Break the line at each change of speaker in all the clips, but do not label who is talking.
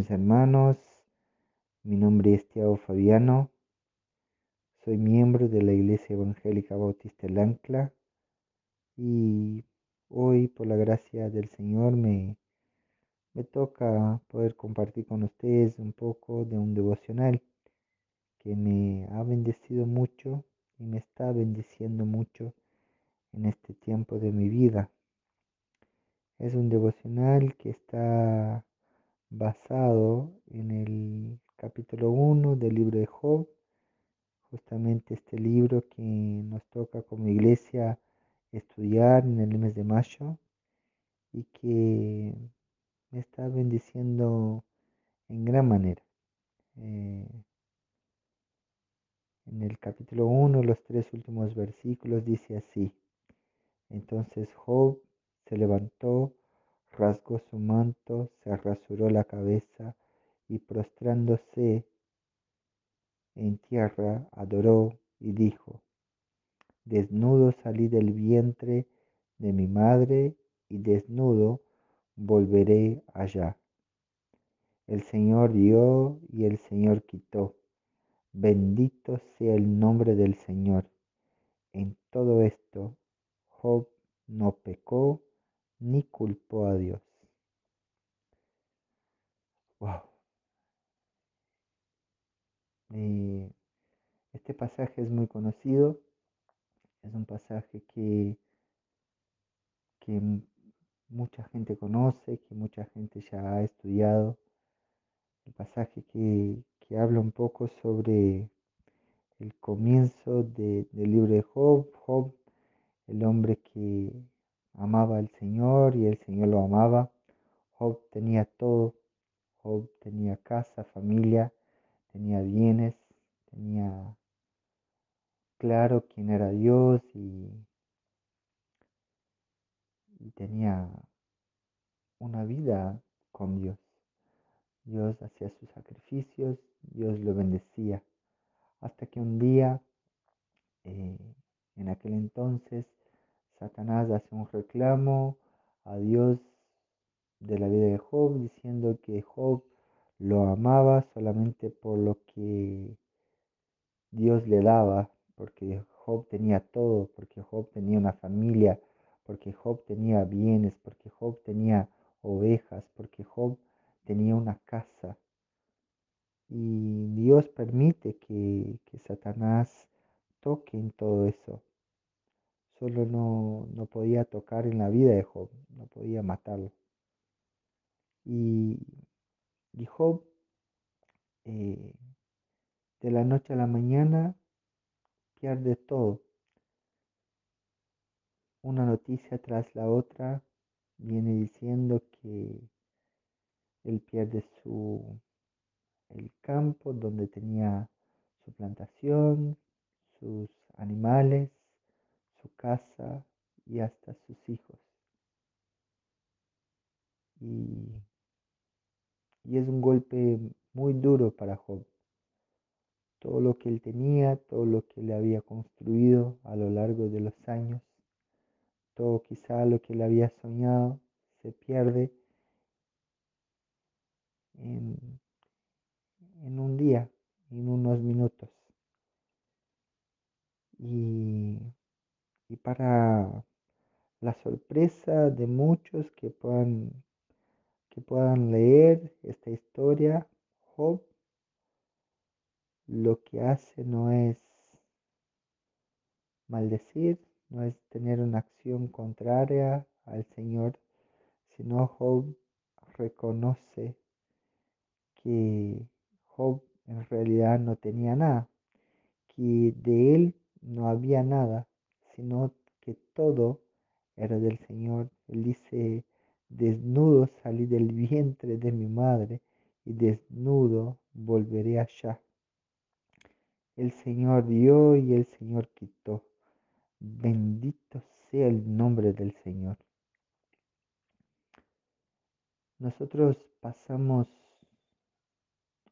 Mis hermanos, mi nombre es Tiago Fabiano, soy miembro de la Iglesia Evangélica Bautista del Ancla. Y hoy por la gracia del Señor me, me toca poder compartir con ustedes un poco de un devocional que me ha bendecido mucho y me está bendiciendo mucho en este tiempo de mi vida. Es un devocional que está basado en el capítulo 1 del libro de Job, justamente este libro que nos toca como iglesia estudiar en el mes de mayo y que me está bendiciendo en gran manera. Eh, en el capítulo 1, los tres últimos versículos dice así, entonces Job se levantó, rasgó su manto, se rasuró la cabeza y prostrándose en tierra adoró y dijo, desnudo salí del vientre de mi madre y desnudo volveré allá. El Señor dio y el Señor quitó. Bendito sea el nombre del Señor. En todo esto, Job no pecó ni culpó a Dios. Wow. Este pasaje es muy conocido, es un pasaje que, que mucha gente conoce, que mucha gente ya ha estudiado. El pasaje que, que habla un poco sobre el comienzo del libro de Job. Job, el hombre que amaba al Señor y el Señor lo amaba. Job tenía todo. Job tenía casa, familia, tenía bienes, tenía claro quién era Dios y, tenía una vida con Dios. Dios hacía sus sacrificios, Dios lo bendecía. Hasta que un día, eh, en aquel entonces, Satanás hace un reclamo a Dios de la vida de Job, diciendo que Job lo amaba solamente por lo que Dios le daba, porque Job tenía todo, porque Job tenía una familia, porque Job tenía bienes, porque Job tenía ovejas, porque Job tenía una casa. Y Dios permite que, que Satanás toque en todo eso. Solo no, no podía tocar en la vida de Job, no podía matarlo. Y Job, eh, de la noche a la mañana, pierde todo. Una noticia tras la otra viene diciendo que él pierde su el campo donde tenía su plantación, sus animales, su casa y hasta sus hijos. Y y es un golpe muy duro para Job. Todo lo que él tenía, todo lo que le había construido a lo largo de los años, todo quizá lo que él había soñado, se pierde en, en un día, en unos minutos. Y, y para la sorpresa de muchos que puedan que puedan leer esta historia, Job lo que hace no es maldecir, no es tener una acción contraria al Señor, sino Job reconoce que Job en realidad no tenía nada, que de él no había nada, sino que todo era del Señor. Él dice, Desnudo salí del vientre de mi madre y desnudo volveré allá. El Señor dio y el Señor quitó. Bendito sea el nombre del Señor. Nosotros pasamos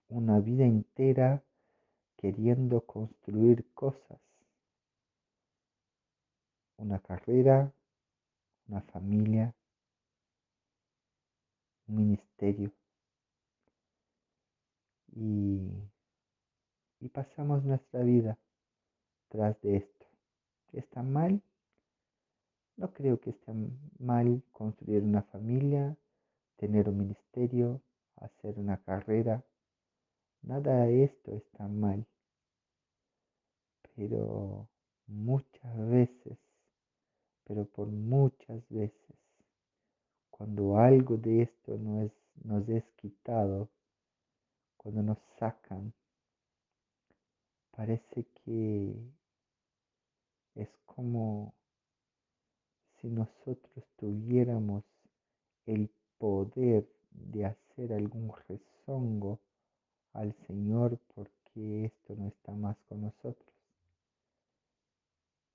una vida entera queriendo construir cosas. Una carrera, una familia, ministerio. y, y pasamos nuestra vida tras de esto. ¿Está mal? No creo que esté mal construir una familia, tener un ministerio, hacer una carrera. Nada de esto está mal. Pero muchas veces, pero por muchas veces, cuando algo de esto no es, nos es quitado, cuando nos sacan, parece que es como si nosotros tuviéramos el poder de hacer algún rezongo al Señor porque esto no está más con nosotros.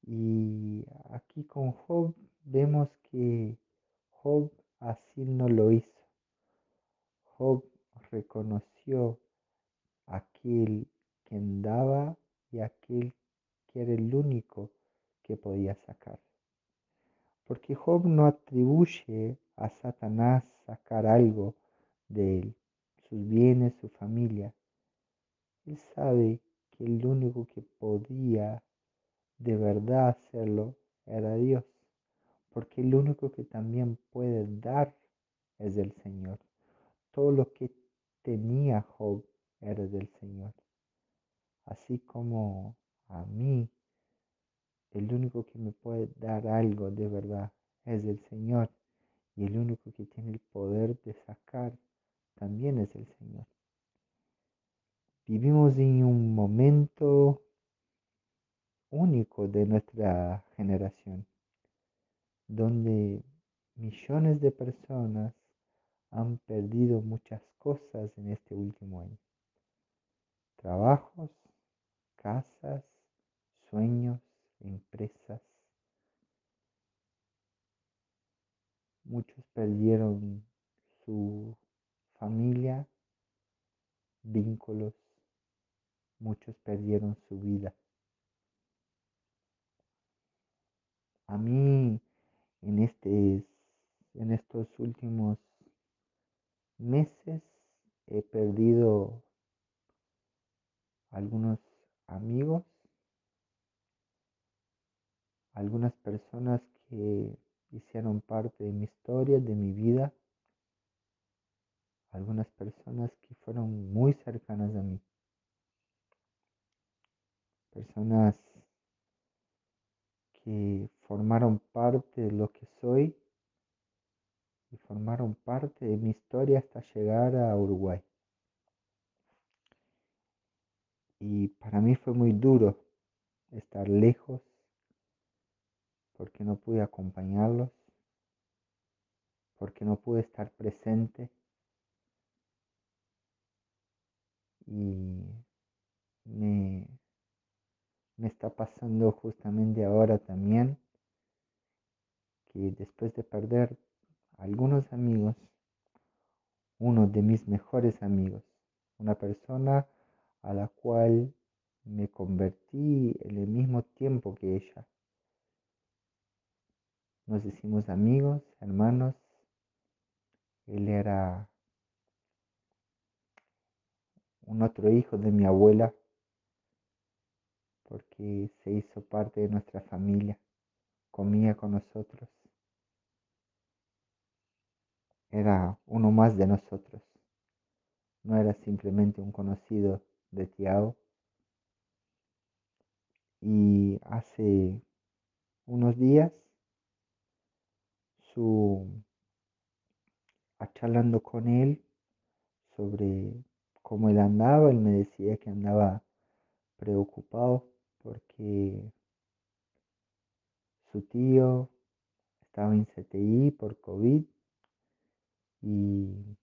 Y aquí con Job vemos que Job así no lo hizo. Job reconoció aquel que andaba y aquel que era el único que podía sacar. Porque Job no atribuye a Satanás sacar algo de él, sus bienes, su familia. Él sabe que el único que podía de verdad hacerlo era Dios, porque el único que también puede dar es el Señor. Todo lo que tenía Job era del Señor. Así como a mí, el único que me puede dar algo de verdad es el Señor. Y el único que tiene el poder de sacar también es el Señor. Vivimos en un momento único de nuestra generación, donde millones de personas han perdido muchas cosas en este último año. Trabajos, casas, sueños, empresas. Muchos perdieron su familia, vínculos. Muchos perdieron su vida. A mí en, este, en estos últimos meses he perdido algunos amigos, algunas personas que hicieron parte de mi historia, de mi vida, algunas personas que fueron muy cercanas a mí, personas que formaron parte de lo que soy y formaron parte de mi historia hasta llegar a Uruguay. Y para mí fue muy duro estar lejos porque no pude acompañarlos, porque no pude estar presente. Y me, me está pasando justamente ahora también que después de perder algunos amigos, uno de mis mejores amigos, una persona a la cual me convertí en el mismo tiempo que ella. Nos hicimos amigos, hermanos. Él era un otro hijo de mi abuela porque se hizo parte de nuestra familia, comía con nosotros. Era uno más de nosotros. No era simplemente un conocido de Tiago. Y hace unos días, su, charlando con él sobre cómo él andaba, él me decía que andaba preocupado porque su tío estaba en CTI por COVID y,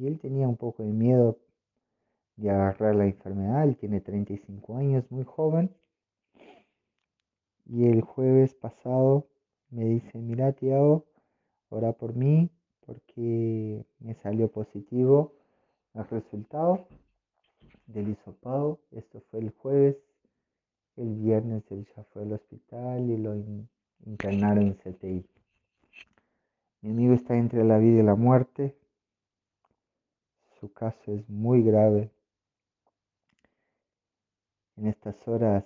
él tenía un poco de miedo de agarrar la enfermedad. Él tiene 35 años, muy joven. Y el jueves pasado me dice, mira Tiago, ora por mí porque me salió positivo el resultado del hisopado. Esto fue el jueves. El viernes él ya fue al hospital y lo internaron en CTI. Mi amigo está entre la vida y la muerte. Su caso es muy grave en estas horas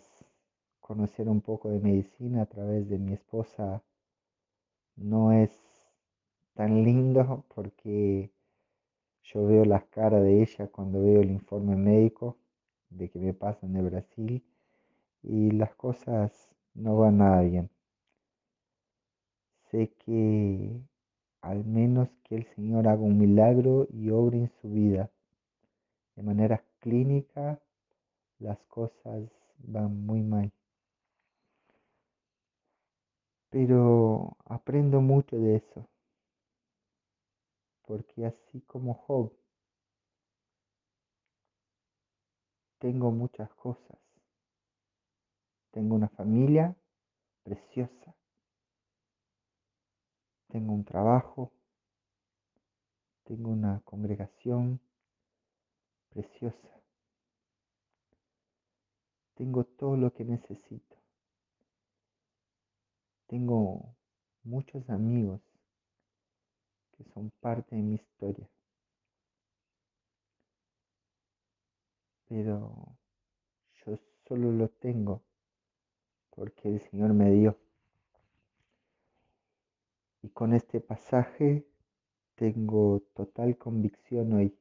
conocer un poco de medicina a través de mi esposa no es tan lindo porque yo veo las caras de ella cuando veo el informe médico de que me pasan de Brasil y las cosas no van nada bien. Sé que al menos que el Señor haga un milagro y obre en su vida. De manera clínica, las cosas van muy mal. Pero aprendo mucho de eso, porque así como Job, tengo muchas cosas. Tengo una familia preciosa. Tengo un trabajo. Tengo una congregación preciosa. Tengo todo lo que necesito. Tengo muchos amigos que son parte de mi historia. Pero yo solo lo tengo porque el Señor me dio. Con este pasaje tengo total convicción hoy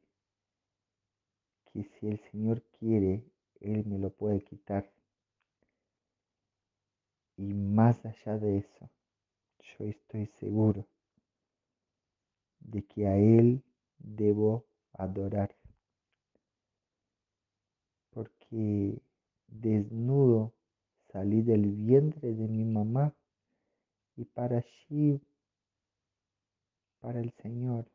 que si el Señor quiere, Él me lo puede quitar. Y más allá de eso, yo estoy seguro de que a Él debo adorar. Porque desnudo salí del vientre de mi mamá y para allí, para el Señor,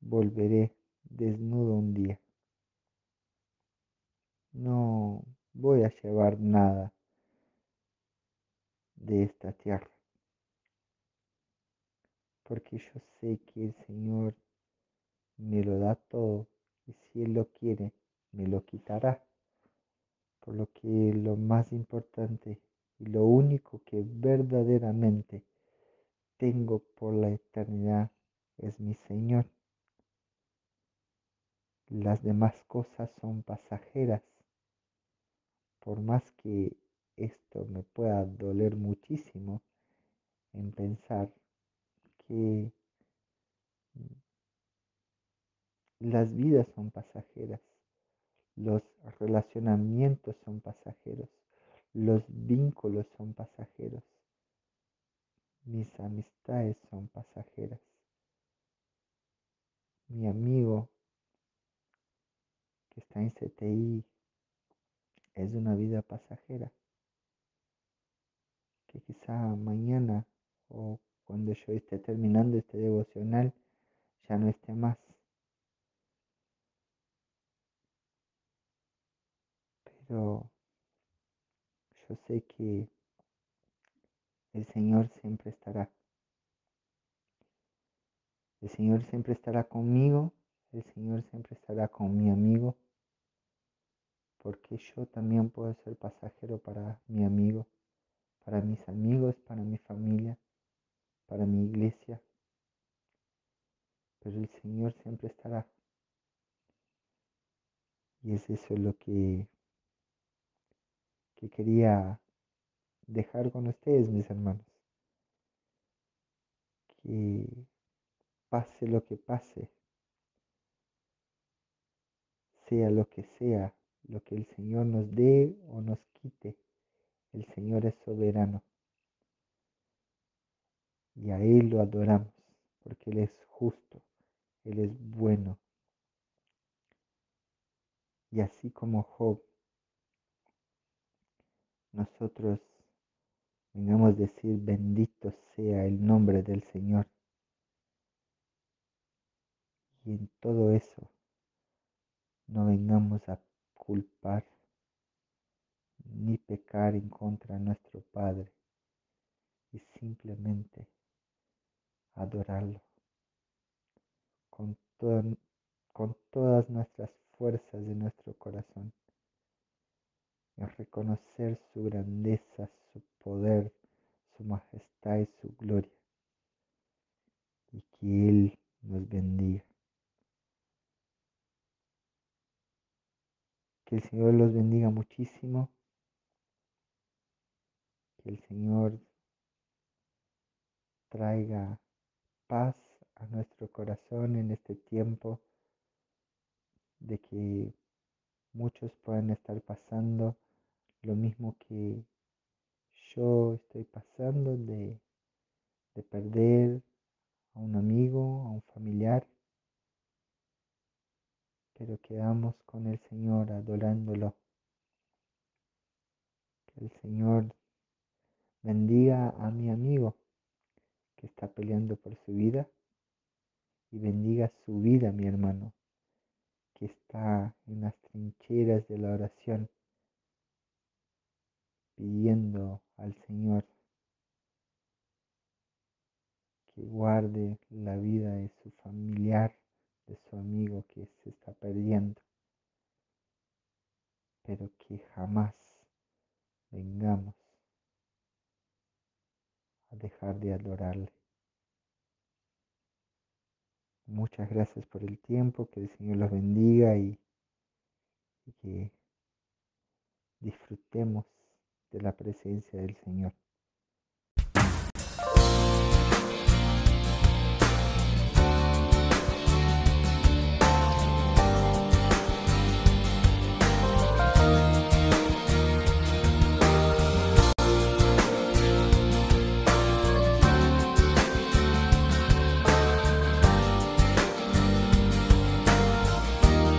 volveré desnudo un día. No voy a llevar nada de esta tierra, porque yo sé que el Señor me lo da todo y si Él lo quiere, me lo quitará. Por lo que lo más importante y lo único que verdaderamente tengo por la eternidad es mi Señor. Las demás cosas son pasajeras. Por más que esto me pueda doler muchísimo en pensar que las vidas son pasajeras. Los relacionamientos son pasajeros. Los vínculos son pasajeros. Mis amistades son pasajeras. Mi amigo que está en CTI es una vida pasajera. Que quizá mañana o cuando yo esté terminando este devocional ya no esté más. yo sé que el Señor siempre estará. El Señor siempre estará conmigo, el Señor siempre estará con mi amigo, porque yo también puedo ser pasajero para mi amigo, para mis amigos, para mi familia, para mi iglesia. Pero el Señor siempre estará. Y es eso lo que que quería dejar con ustedes, mis hermanos. Que pase lo que pase, sea lo que sea, lo que el Señor nos dé o nos quite, el Señor es soberano. Y a Él lo adoramos, porque Él es justo, Él es bueno. Y así como Job nosotros vengamos a decir bendito sea el nombre del Señor. Y en todo eso no vengamos a culpar ni pecar en contra de nuestro Padre y simplemente adorarlo con, con todas nuestras fuerzas de nuestro corazón reconocer su grandeza, su poder, su majestad y su gloria. Y que Él nos bendiga. Que el Señor los bendiga muchísimo. Que el Señor traiga paz a nuestro corazón en este tiempo de que muchos puedan estar pasando lo mismo que yo estoy pasando de, de perder a un amigo, a un familiar, pero quedamos con el Señor adorándolo. Que el Señor bendiga a mi amigo que está peleando por su vida. Y bendiga su vida, mi hermano, que está en las trincheras de la oración pidiendo al Señor que guarde la vida de su familiar, de su amigo que se está perdiendo, pero que jamás vengamos a dejar de adorarle. Muchas gracias por el tiempo, que el Señor los bendiga y, y que disfrutemos de la presencia del Señor.